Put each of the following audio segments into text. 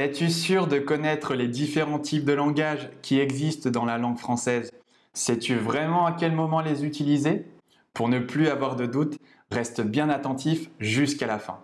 Es-tu sûr de connaître les différents types de langage qui existent dans la langue française? Sais-tu vraiment à quel moment les utiliser? Pour ne plus avoir de doute, reste bien attentif jusqu'à la fin.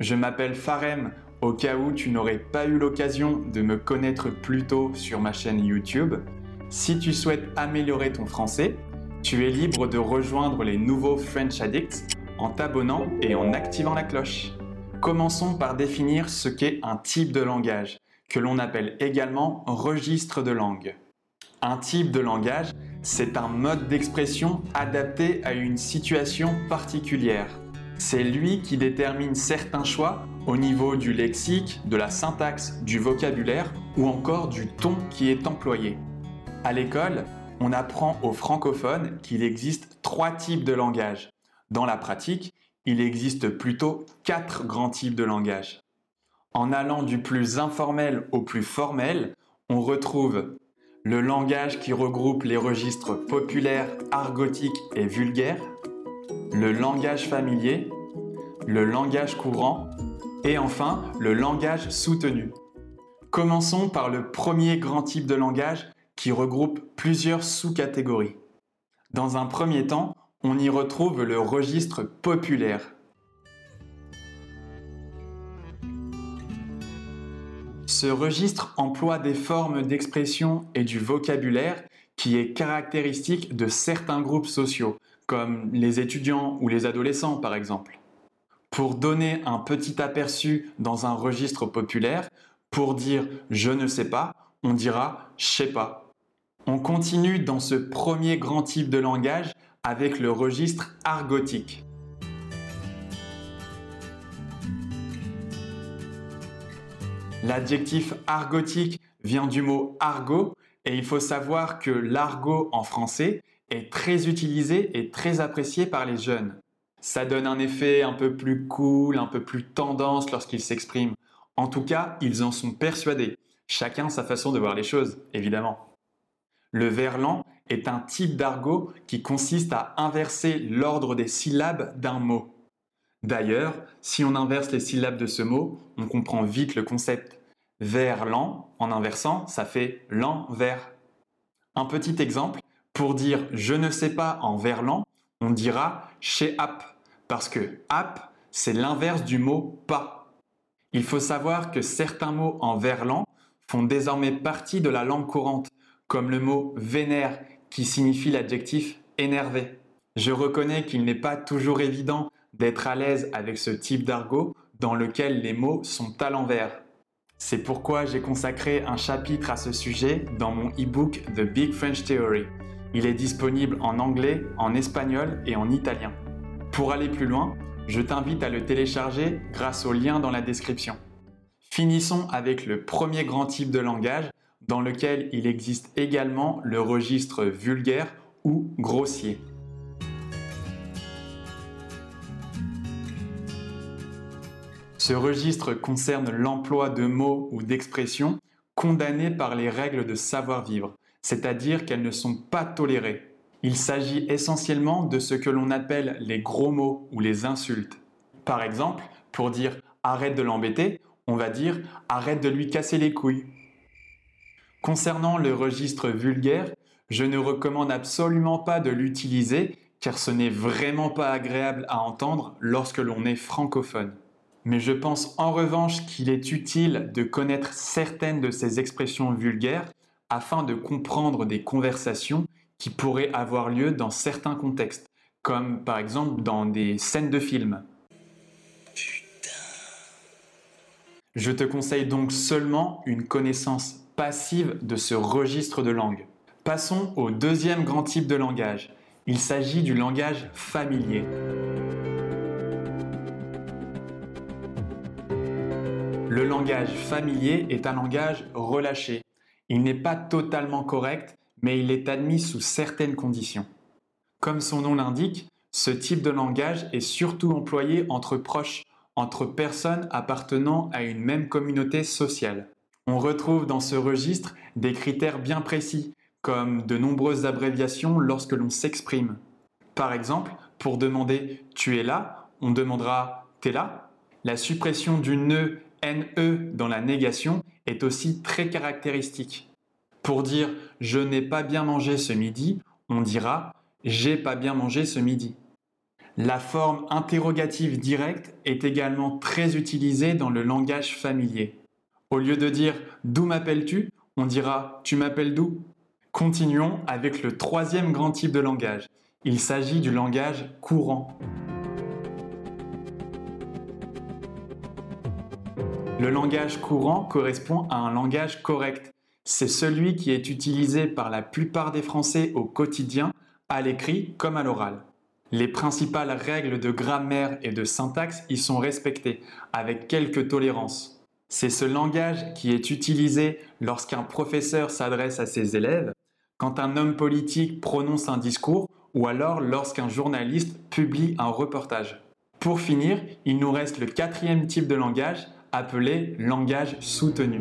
Je m'appelle Farem, au cas où tu n'aurais pas eu l'occasion de me connaître plus tôt sur ma chaîne YouTube. Si tu souhaites améliorer ton français, tu es libre de rejoindre les nouveaux French Addicts en t'abonnant et en activant la cloche. Commençons par définir ce qu'est un type de langage, que l'on appelle également registre de langue. Un type de langage, c'est un mode d'expression adapté à une situation particulière. C'est lui qui détermine certains choix au niveau du lexique, de la syntaxe, du vocabulaire ou encore du ton qui est employé. À l'école, on apprend aux francophones qu'il existe trois types de langage. Dans la pratique, il existe plutôt quatre grands types de langage. En allant du plus informel au plus formel, on retrouve le langage qui regroupe les registres populaires, argotiques et vulgaires, le langage familier, le langage courant et enfin le langage soutenu. Commençons par le premier grand type de langage qui regroupe plusieurs sous-catégories. Dans un premier temps, on y retrouve le registre populaire. Ce registre emploie des formes d'expression et du vocabulaire qui est caractéristique de certains groupes sociaux, comme les étudiants ou les adolescents par exemple. Pour donner un petit aperçu dans un registre populaire, pour dire je ne sais pas, on dira je sais pas. On continue dans ce premier grand type de langage avec le registre argotique. L'adjectif argotique vient du mot argot et il faut savoir que l'argot en français est très utilisé et très apprécié par les jeunes. Ça donne un effet un peu plus cool, un peu plus tendance lorsqu'ils s'expriment. En tout cas, ils en sont persuadés. Chacun sa façon de voir les choses, évidemment. Le verlan est un type d'argot qui consiste à inverser l'ordre des syllabes d'un mot. D'ailleurs, si on inverse les syllabes de ce mot, on comprend vite le concept. Verlan, en inversant, ça fait l'envers. Un petit exemple, pour dire je ne sais pas en verlan, on dira chez app, parce que app, c'est l'inverse du mot pas. Il faut savoir que certains mots en verlan font désormais partie de la langue courante comme le mot vénère qui signifie l'adjectif énervé. Je reconnais qu'il n'est pas toujours évident d'être à l'aise avec ce type d'argot dans lequel les mots sont à l'envers. C'est pourquoi j'ai consacré un chapitre à ce sujet dans mon e-book The Big French Theory. Il est disponible en anglais, en espagnol et en italien. Pour aller plus loin, je t'invite à le télécharger grâce au lien dans la description. Finissons avec le premier grand type de langage, dans lequel il existe également le registre vulgaire ou grossier. Ce registre concerne l'emploi de mots ou d'expressions condamnés par les règles de savoir-vivre, c'est-à-dire qu'elles ne sont pas tolérées. Il s'agit essentiellement de ce que l'on appelle les gros mots ou les insultes. Par exemple, pour dire arrête de l'embêter, on va dire arrête de lui casser les couilles Concernant le registre vulgaire, je ne recommande absolument pas de l'utiliser car ce n'est vraiment pas agréable à entendre lorsque l'on est francophone. Mais je pense en revanche qu'il est utile de connaître certaines de ces expressions vulgaires afin de comprendre des conversations qui pourraient avoir lieu dans certains contextes, comme par exemple dans des scènes de films. Je te conseille donc seulement une connaissance passive de ce registre de langue. Passons au deuxième grand type de langage. Il s'agit du langage familier. Le langage familier est un langage relâché. Il n'est pas totalement correct, mais il est admis sous certaines conditions. Comme son nom l'indique, ce type de langage est surtout employé entre proches, entre personnes appartenant à une même communauté sociale. On retrouve dans ce registre des critères bien précis, comme de nombreuses abréviations lorsque l'on s'exprime. Par exemple, pour demander tu es là, on demandera t'es là. La suppression du ne NE dans la négation est aussi très caractéristique. Pour dire je n'ai pas bien mangé ce midi, on dira j'ai pas bien mangé ce midi. La forme interrogative directe est également très utilisée dans le langage familier. Au lieu de dire d'où m'appelles-tu, on dira tu m'appelles d'où? Continuons avec le troisième grand type de langage. Il s'agit du langage courant. Le langage courant correspond à un langage correct. C'est celui qui est utilisé par la plupart des Français au quotidien, à l'écrit comme à l'oral. Les principales règles de grammaire et de syntaxe y sont respectées, avec quelques tolérances. C'est ce langage qui est utilisé lorsqu'un professeur s'adresse à ses élèves, quand un homme politique prononce un discours ou alors lorsqu'un journaliste publie un reportage. Pour finir, il nous reste le quatrième type de langage, appelé langage soutenu.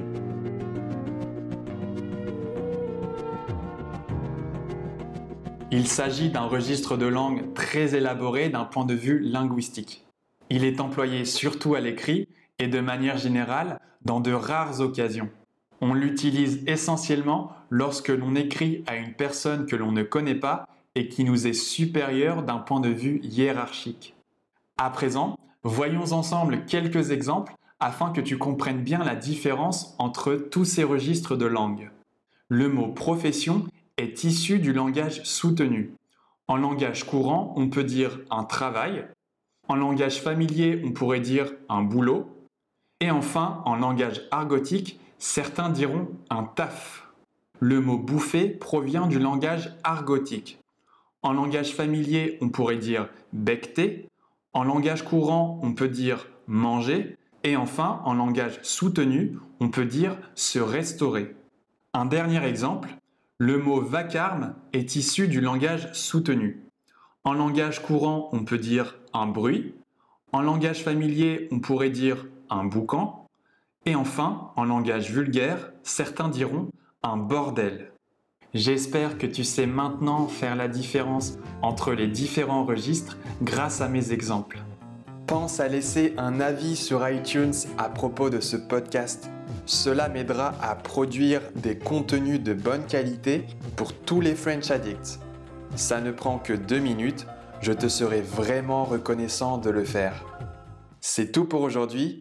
Il s'agit d'un registre de langue très élaboré d'un point de vue linguistique. Il est employé surtout à l'écrit et de manière générale dans de rares occasions. On l'utilise essentiellement lorsque l'on écrit à une personne que l'on ne connaît pas et qui nous est supérieure d'un point de vue hiérarchique. À présent, voyons ensemble quelques exemples afin que tu comprennes bien la différence entre tous ces registres de langue. Le mot profession est issu du langage soutenu. En langage courant, on peut dire un travail. En langage familier, on pourrait dire un boulot. Et enfin, en langage argotique, certains diront un taf. Le mot bouffer provient du langage argotique. En langage familier, on pourrait dire becter. En langage courant, on peut dire manger. Et enfin, en langage soutenu, on peut dire se restaurer. Un dernier exemple, le mot vacarme est issu du langage soutenu. En langage courant, on peut dire un bruit. En langage familier, on pourrait dire un boucan. Et enfin, en langage vulgaire, certains diront un bordel. J'espère que tu sais maintenant faire la différence entre les différents registres grâce à mes exemples pense à laisser un avis sur iTunes à propos de ce podcast. Cela m'aidera à produire des contenus de bonne qualité pour tous les French Addicts. Ça ne prend que deux minutes, je te serai vraiment reconnaissant de le faire. C'est tout pour aujourd'hui